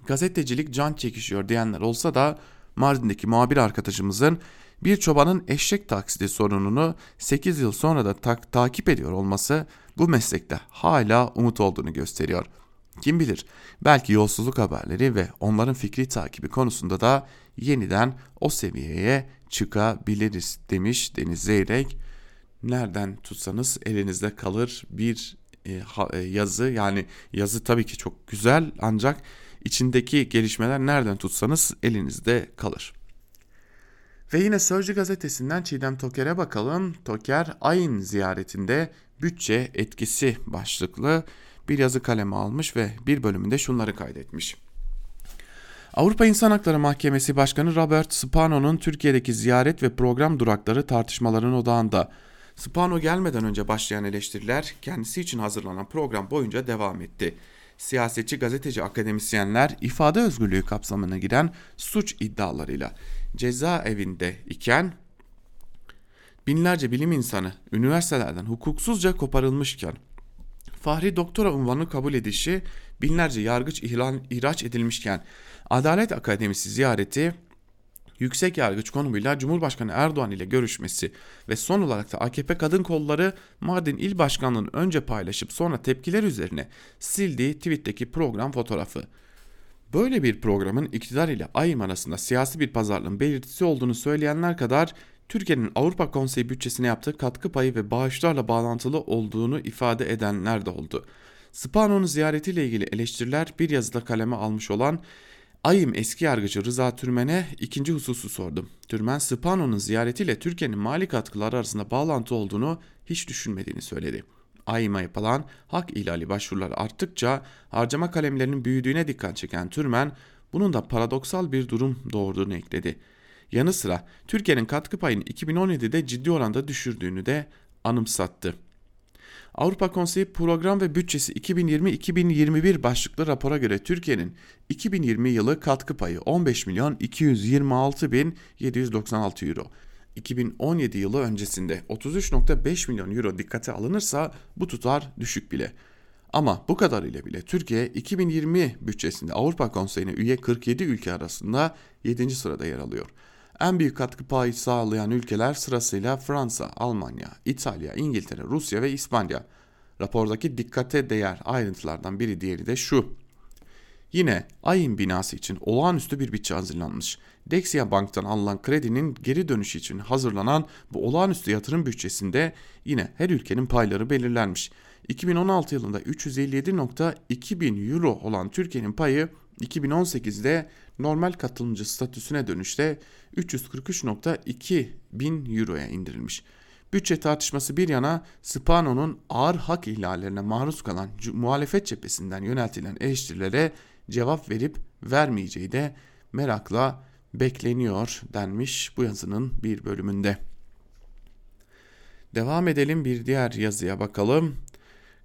Gazetecilik can çekişiyor diyenler olsa da Mardin'deki muhabir arkadaşımızın bir çobanın eşek taksidi sorununu 8 yıl sonra da ta- takip ediyor olması bu meslekte hala umut olduğunu gösteriyor. Kim bilir belki yolsuzluk haberleri ve onların fikri takibi konusunda da yeniden o seviyeye çıkabiliriz demiş Deniz Zeyrek nereden tutsanız elinizde kalır bir e, e, yazı yani yazı tabii ki çok güzel ancak içindeki gelişmeler nereden tutsanız elinizde kalır. Ve yine Sözcü gazetesinden Çiğdem Toker'e bakalım. Toker ayın ziyaretinde bütçe etkisi başlıklı bir yazı kaleme almış ve bir bölümünde şunları kaydetmiş. Avrupa İnsan Hakları Mahkemesi Başkanı Robert Spano'nun Türkiye'deki ziyaret ve program durakları tartışmaların odağında. Spano gelmeden önce başlayan eleştiriler kendisi için hazırlanan program boyunca devam etti. Siyasetçi, gazeteci, akademisyenler ifade özgürlüğü kapsamına giren suç iddialarıyla cezaevinde iken binlerce bilim insanı üniversitelerden hukuksuzca koparılmışken Fahri doktora unvanı kabul edişi binlerce yargıç ihlal, ihraç edilmişken Adalet Akademisi ziyareti yüksek yargıç konumuyla Cumhurbaşkanı Erdoğan ile görüşmesi ve son olarak da AKP kadın kolları Mardin İl Başkanlığı'nın önce paylaşıp sonra tepkiler üzerine sildiği tweetteki program fotoğrafı. Böyle bir programın iktidar ile AYİM arasında siyasi bir pazarlığın belirtisi olduğunu söyleyenler kadar Türkiye'nin Avrupa Konseyi bütçesine yaptığı katkı payı ve bağışlarla bağlantılı olduğunu ifade edenler de oldu. Spano'nun ziyaretiyle ilgili eleştiriler bir yazıda kaleme almış olan AYİM eski yargıcı Rıza Türmen'e ikinci hususu sordum. Türmen Spano'nun ziyaretiyle Türkiye'nin mali katkıları arasında bağlantı olduğunu hiç düşünmediğini söyledi. AYİM'e yapılan hak ihlali başvuruları arttıkça harcama kalemlerinin büyüdüğüne dikkat çeken Türmen bunun da paradoksal bir durum doğurduğunu ekledi. Yanı sıra Türkiye'nin katkı payını 2017'de ciddi oranda düşürdüğünü de anımsattı. Avrupa Konseyi Program ve Bütçesi 2020-2021 başlıklı rapora göre Türkiye'nin 2020 yılı katkı payı 15 milyon 226 bin 796 euro. 2017 yılı öncesinde 33.5 milyon euro dikkate alınırsa bu tutar düşük bile. Ama bu kadar ile bile Türkiye 2020 bütçesinde Avrupa Konseyi'ne üye 47 ülke arasında 7. sırada yer alıyor. En büyük katkı payı sağlayan ülkeler sırasıyla Fransa, Almanya, İtalya, İngiltere, Rusya ve İspanya. Rapordaki dikkate değer ayrıntılardan biri diğeri de şu. Yine ayın binası için olağanüstü bir bütçe hazırlanmış. Dexia Bank'tan alınan kredinin geri dönüşü için hazırlanan bu olağanüstü yatırım bütçesinde yine her ülkenin payları belirlenmiş. 2016 yılında 357.2 bin euro olan Türkiye'nin payı 2018'de normal katılımcı statüsüne dönüşte 343.2 bin euroya indirilmiş. Bütçe tartışması bir yana Spano'nun ağır hak ihlallerine maruz kalan muhalefet cephesinden yöneltilen eleştirilere cevap verip vermeyeceği de merakla bekleniyor denmiş bu yazının bir bölümünde. Devam edelim bir diğer yazıya bakalım.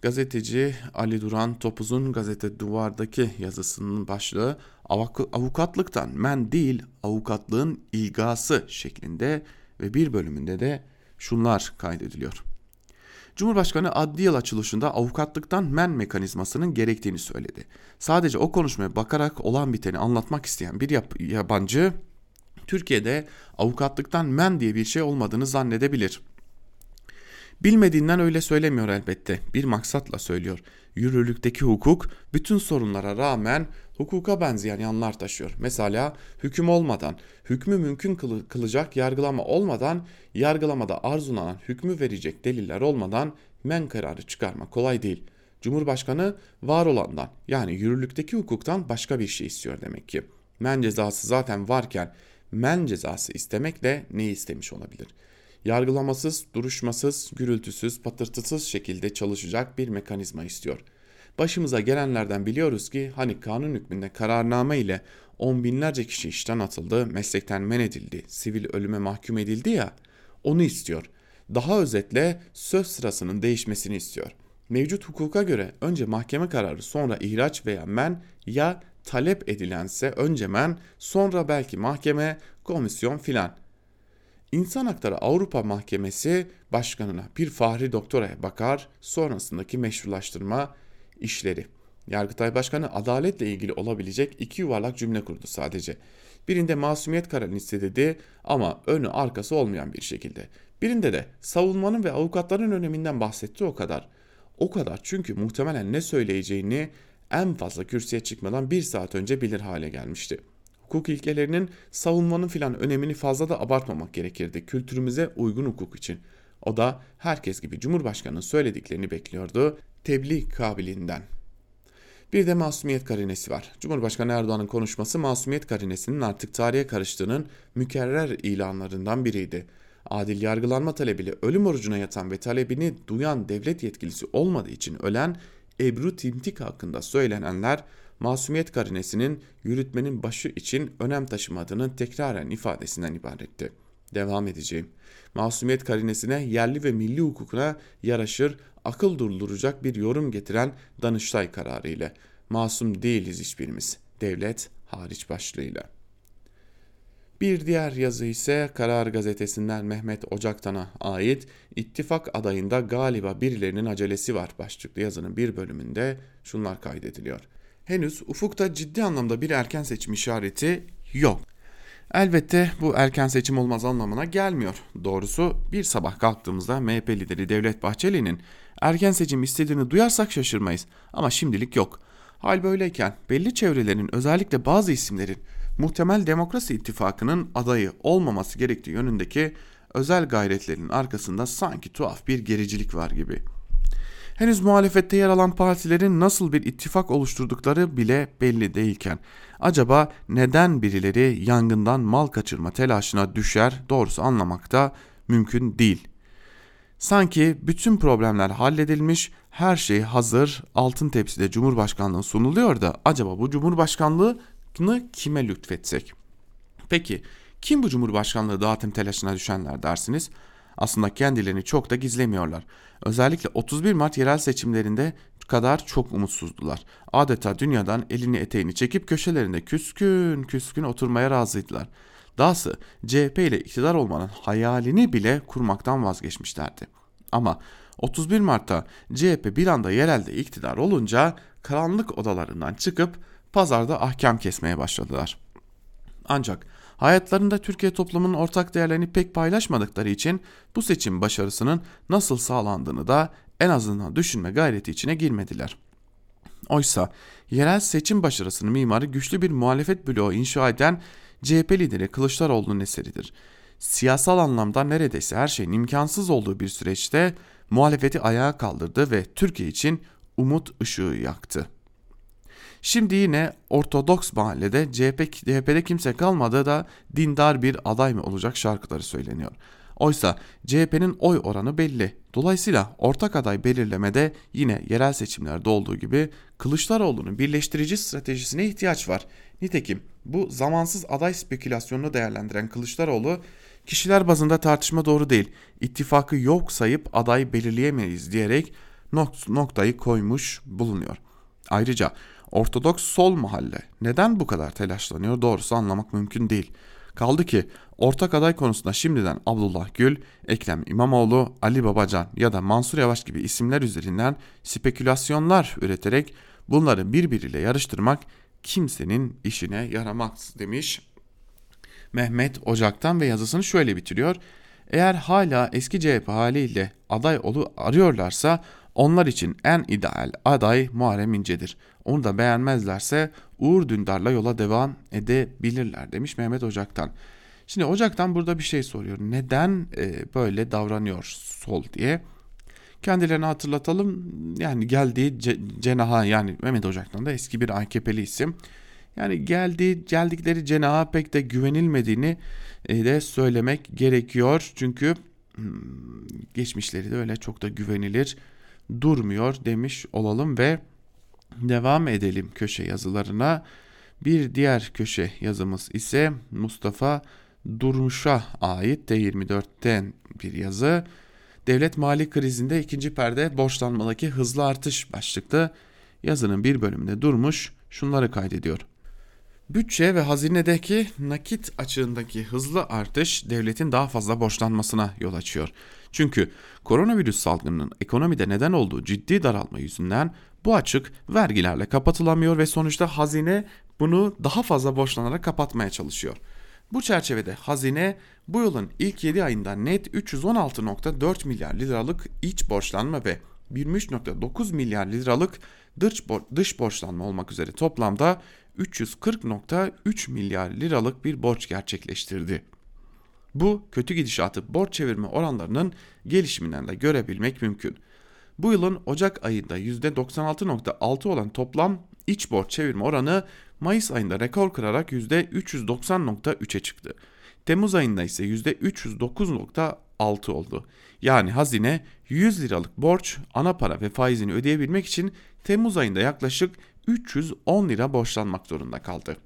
Gazeteci Ali Duran Topuz'un gazete Duvar'daki yazısının başlığı avukatlıktan men değil avukatlığın ilgası şeklinde ve bir bölümünde de şunlar kaydediliyor. Cumhurbaşkanı adli yıl açılışında avukatlıktan men mekanizmasının gerektiğini söyledi. Sadece o konuşmaya bakarak olan biteni anlatmak isteyen bir yabancı Türkiye'de avukatlıktan men diye bir şey olmadığını zannedebilir. Bilmediğinden öyle söylemiyor elbette. Bir maksatla söylüyor. Yürürlükteki hukuk bütün sorunlara rağmen hukuka benzeyen yanlar taşıyor. Mesela hüküm olmadan, hükmü mümkün kılacak yargılama olmadan, yargılamada arzulanan hükmü verecek deliller olmadan men kararı çıkarma kolay değil. Cumhurbaşkanı var olandan yani yürürlükteki hukuktan başka bir şey istiyor demek ki. Men cezası zaten varken men cezası istemekle ne istemiş olabilir?'' Yargılamasız, duruşmasız, gürültüsüz, patırtısız şekilde çalışacak bir mekanizma istiyor. Başımıza gelenlerden biliyoruz ki hani kanun hükmünde kararname ile on binlerce kişi işten atıldı, meslekten men edildi, sivil ölüme mahkum edildi ya, onu istiyor. Daha özetle söz sırasının değişmesini istiyor. Mevcut hukuka göre önce mahkeme kararı sonra ihraç veya men ya talep edilense önce men sonra belki mahkeme, komisyon filan. İnsan Hakları Avrupa Mahkemesi Başkanına bir fahri doktoraya bakar, sonrasındaki meşrulaştırma işleri. Yargıtay Başkanı adaletle ilgili olabilecek iki yuvarlak cümle kurdu sadece. Birinde masumiyet kararını istedi ama önü arkası olmayan bir şekilde. Birinde de savunmanın ve avukatların öneminden bahsetti o kadar. O kadar çünkü muhtemelen ne söyleyeceğini en fazla kürsüye çıkmadan bir saat önce bilir hale gelmişti.'' Hukuk ilkelerinin savunmanın filan önemini fazla da abartmamak gerekirdi kültürümüze uygun hukuk için. O da herkes gibi Cumhurbaşkanı'nın söylediklerini bekliyordu tebliğ kabiliğinden. Bir de masumiyet karinesi var. Cumhurbaşkanı Erdoğan'ın konuşması masumiyet karinesinin artık tarihe karıştığının mükerrer ilanlarından biriydi. Adil yargılanma talebiyle ölüm orucuna yatan ve talebini duyan devlet yetkilisi olmadığı için ölen Ebru Timtik hakkında söylenenler masumiyet karinesinin yürütmenin başı için önem taşımadığının tekraren ifadesinden ibaretti. Devam edeceğim. Masumiyet karinesine yerli ve milli hukukuna yaraşır, akıl durduracak bir yorum getiren Danıştay kararı ile masum değiliz hiçbirimiz. Devlet hariç başlığıyla. Bir diğer yazı ise Karar Gazetesi'nden Mehmet Ocaktan'a ait ittifak adayında galiba birilerinin acelesi var başlıklı yazının bir bölümünde şunlar kaydediliyor. Henüz ufukta ciddi anlamda bir erken seçim işareti yok. Elbette bu erken seçim olmaz anlamına gelmiyor. Doğrusu bir sabah kalktığımızda MHP lideri Devlet Bahçeli'nin erken seçim istediğini duyarsak şaşırmayız ama şimdilik yok. Hal böyleyken belli çevrelerin özellikle bazı isimlerin muhtemel demokrasi ittifakının adayı olmaması gerektiği yönündeki özel gayretlerin arkasında sanki tuhaf bir gericilik var gibi. Henüz muhalefette yer alan partilerin nasıl bir ittifak oluşturdukları bile belli değilken acaba neden birileri yangından mal kaçırma telaşına düşer doğrusu anlamakta mümkün değil. Sanki bütün problemler halledilmiş, her şey hazır, altın tepside Cumhurbaşkanlığı sunuluyor da acaba bu Cumhurbaşkanlığı kime lütfetsek? Peki kim bu Cumhurbaşkanlığı dağıtım telaşına düşenler dersiniz? Aslında kendilerini çok da gizlemiyorlar. Özellikle 31 Mart yerel seçimlerinde kadar çok umutsuzdular. Adeta dünyadan elini eteğini çekip köşelerinde küskün küskün oturmaya razıydılar. Dahası CHP ile iktidar olmanın hayalini bile kurmaktan vazgeçmişlerdi. Ama 31 Mart'ta CHP bir anda yerelde iktidar olunca karanlık odalarından çıkıp pazarda ahkam kesmeye başladılar. Ancak hayatlarında Türkiye toplumunun ortak değerlerini pek paylaşmadıkları için bu seçim başarısının nasıl sağlandığını da en azından düşünme gayreti içine girmediler. Oysa yerel seçim başarısının mimarı güçlü bir muhalefet bloğu inşa eden CHP lideri Kılıçdaroğlu'nun eseridir. Siyasal anlamda neredeyse her şeyin imkansız olduğu bir süreçte muhalefeti ayağa kaldırdı ve Türkiye için umut ışığı yaktı. Şimdi yine Ortodoks mahallede CHP, CHP'de kimse kalmadı da dindar bir aday mı olacak şarkıları söyleniyor. Oysa CHP'nin oy oranı belli. Dolayısıyla ortak aday belirlemede yine yerel seçimlerde olduğu gibi Kılıçdaroğlu'nun birleştirici stratejisine ihtiyaç var. Nitekim bu zamansız aday spekülasyonunu değerlendiren Kılıçdaroğlu kişiler bazında tartışma doğru değil. İttifakı yok sayıp aday belirleyemeyiz diyerek noktayı koymuş bulunuyor. Ayrıca Ortodoks sol mahalle neden bu kadar telaşlanıyor doğrusu anlamak mümkün değil. Kaldı ki ortak aday konusunda şimdiden Abdullah Gül, Ekrem İmamoğlu, Ali Babacan ya da Mansur Yavaş gibi isimler üzerinden spekülasyonlar üreterek bunları birbiriyle yarıştırmak kimsenin işine yaramaz demiş. Mehmet Ocak'tan ve yazısını şöyle bitiriyor. Eğer hala eski CHP haliyle aday olu arıyorlarsa onlar için en ideal aday Muharrem İnce'dir. Onu da beğenmezlerse Uğur Dündar'la yola devam edebilirler demiş Mehmet Ocak'tan. Şimdi Ocak'tan burada bir şey soruyor. Neden e, böyle davranıyor sol diye? Kendilerini hatırlatalım. Yani geldiği ce, cenaha yani Mehmet Ocak'tan da eski bir AKP'li isim. Yani geldiği geldikleri cenaha pek de güvenilmediğini e, de söylemek gerekiyor. Çünkü hmm, geçmişleri de öyle çok da güvenilir durmuyor demiş olalım ve devam edelim köşe yazılarına. Bir diğer köşe yazımız ise Mustafa Durmuş'a ait T24'ten bir yazı. Devlet mali krizinde ikinci perde borçlanmadaki hızlı artış başlıklı yazının bir bölümünde Durmuş şunları kaydediyor. Bütçe ve hazinedeki nakit açığındaki hızlı artış devletin daha fazla borçlanmasına yol açıyor. Çünkü koronavirüs salgınının ekonomide neden olduğu ciddi daralma yüzünden bu açık vergilerle kapatılamıyor ve sonuçta hazine bunu daha fazla borçlanarak kapatmaya çalışıyor. Bu çerçevede hazine bu yılın ilk 7 ayında net 316.4 milyar liralık iç borçlanma ve 23.9 milyar liralık dış, dış borçlanma olmak üzere toplamda 340.3 milyar liralık bir borç gerçekleştirdi. Bu kötü gidişatı borç çevirme oranlarının gelişiminden de görebilmek mümkün. Bu yılın Ocak ayında %96.6 olan toplam iç borç çevirme oranı Mayıs ayında rekor kırarak %390.3'e çıktı. Temmuz ayında ise %309.6 6 oldu. Yani hazine 100 liralık borç, ana para ve faizini ödeyebilmek için Temmuz ayında yaklaşık 310 lira borçlanmak zorunda kaldı.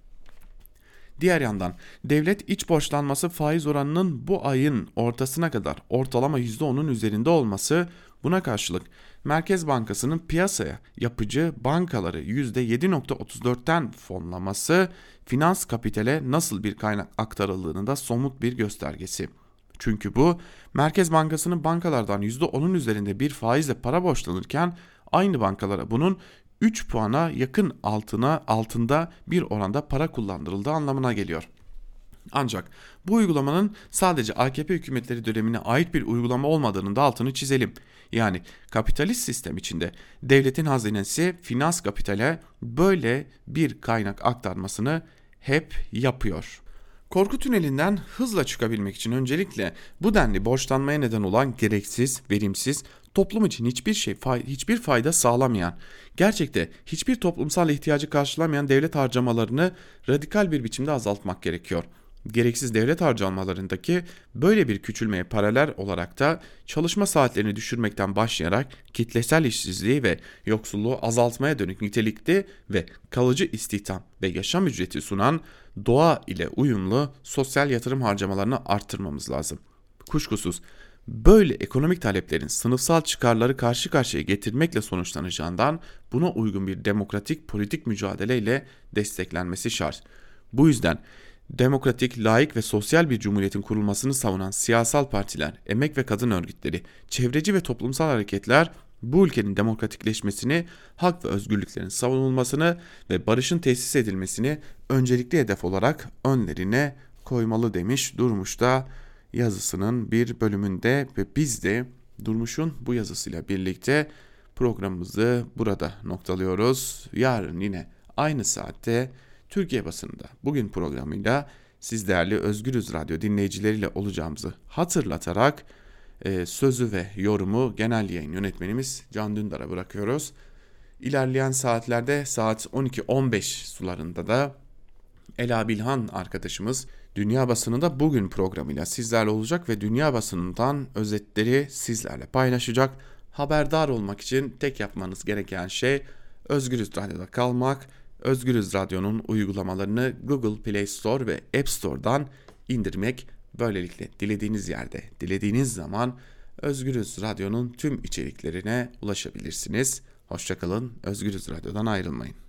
Diğer yandan devlet iç borçlanması faiz oranının bu ayın ortasına kadar ortalama %10'un üzerinde olması buna karşılık Merkez Bankası'nın piyasaya yapıcı bankaları %7.34'ten fonlaması finans kapitale nasıl bir kaynak aktarıldığını da somut bir göstergesi. Çünkü bu Merkez Bankası'nın bankalardan %10'un üzerinde bir faizle para borçlanırken aynı bankalara bunun 3 puana yakın altına altında bir oranda para kullandırıldığı anlamına geliyor. Ancak bu uygulamanın sadece AKP hükümetleri dönemine ait bir uygulama olmadığının da altını çizelim. Yani kapitalist sistem içinde devletin hazinesi finans kapitale böyle bir kaynak aktarmasını hep yapıyor. Korku tünelinden hızla çıkabilmek için öncelikle bu denli borçlanmaya neden olan gereksiz, verimsiz, toplum için hiçbir şey hiçbir fayda sağlamayan, gerçekte hiçbir toplumsal ihtiyacı karşılamayan devlet harcamalarını radikal bir biçimde azaltmak gerekiyor. Gereksiz devlet harcamalarındaki böyle bir küçülmeye paralel olarak da çalışma saatlerini düşürmekten başlayarak kitlesel işsizliği ve yoksulluğu azaltmaya dönük nitelikli ve kalıcı istihdam ve yaşam ücreti sunan doğa ile uyumlu sosyal yatırım harcamalarını arttırmamız lazım. Kuşkusuz böyle ekonomik taleplerin sınıfsal çıkarları karşı karşıya getirmekle sonuçlanacağından buna uygun bir demokratik politik mücadeleyle desteklenmesi şart. Bu yüzden demokratik, layık ve sosyal bir cumhuriyetin kurulmasını savunan siyasal partiler, emek ve kadın örgütleri, çevreci ve toplumsal hareketler bu ülkenin demokratikleşmesini, hak ve özgürlüklerin savunulmasını ve barışın tesis edilmesini öncelikli hedef olarak önlerine koymalı demiş Durmuş da yazısının bir bölümünde ve biz de Durmuş'un bu yazısıyla birlikte programımızı burada noktalıyoruz. Yarın yine aynı saatte Türkiye basında bugün programıyla siz değerli Özgürüz Radyo dinleyicileriyle olacağımızı hatırlatarak e, sözü ve yorumu genel yayın yönetmenimiz Can Dündar'a bırakıyoruz. İlerleyen saatlerde saat 12.15 sularında da Ela Bilhan arkadaşımız Dünya Basınında bugün programıyla sizlerle olacak ve Dünya Basınından özetleri sizlerle paylaşacak. Haberdar olmak için tek yapmanız gereken şey Özgürüz Radyo'da kalmak, Özgürüz Radyo'nun uygulamalarını Google Play Store ve App Store'dan indirmek. Böylelikle dilediğiniz yerde, dilediğiniz zaman Özgürüz Radyo'nun tüm içeriklerine ulaşabilirsiniz. Hoşçakalın, Özgürüz Radyo'dan ayrılmayın.